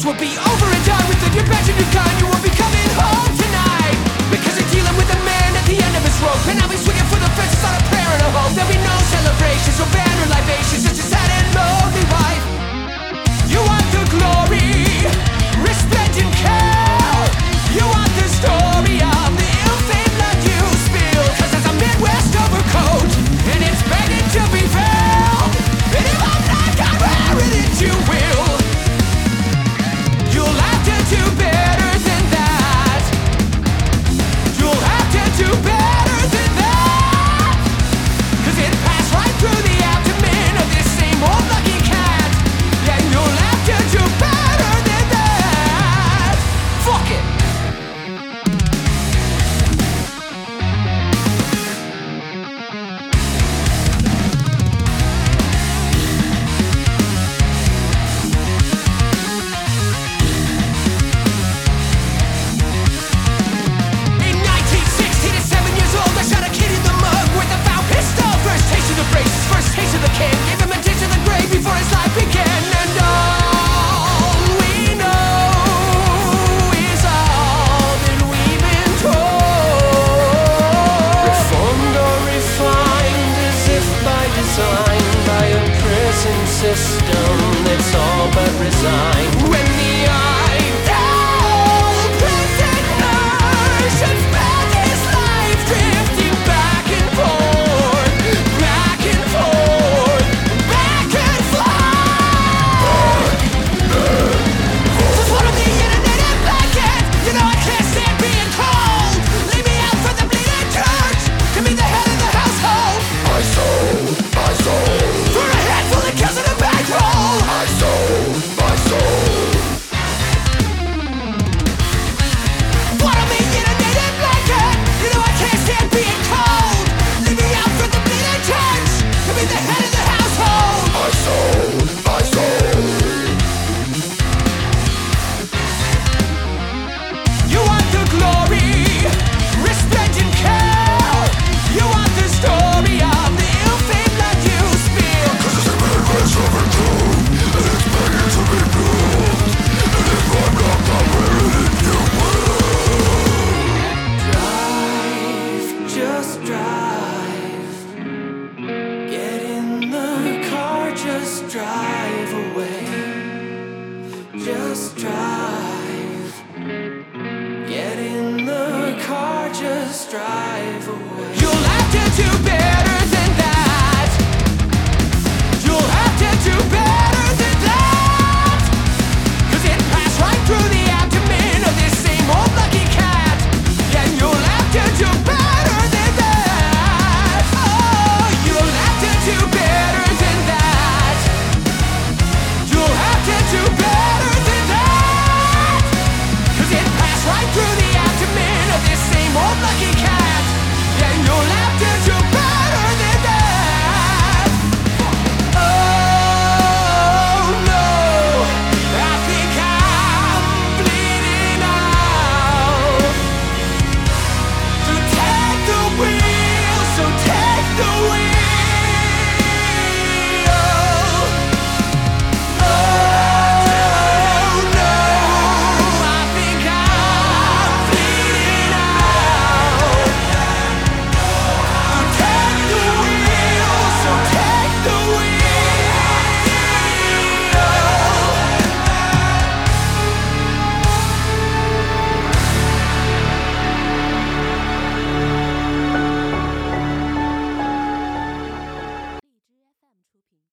this will be over and done with. And you imagine you can't. by a prison system that's all but resigned. drive away. Just drive. Get in the car, just drive away.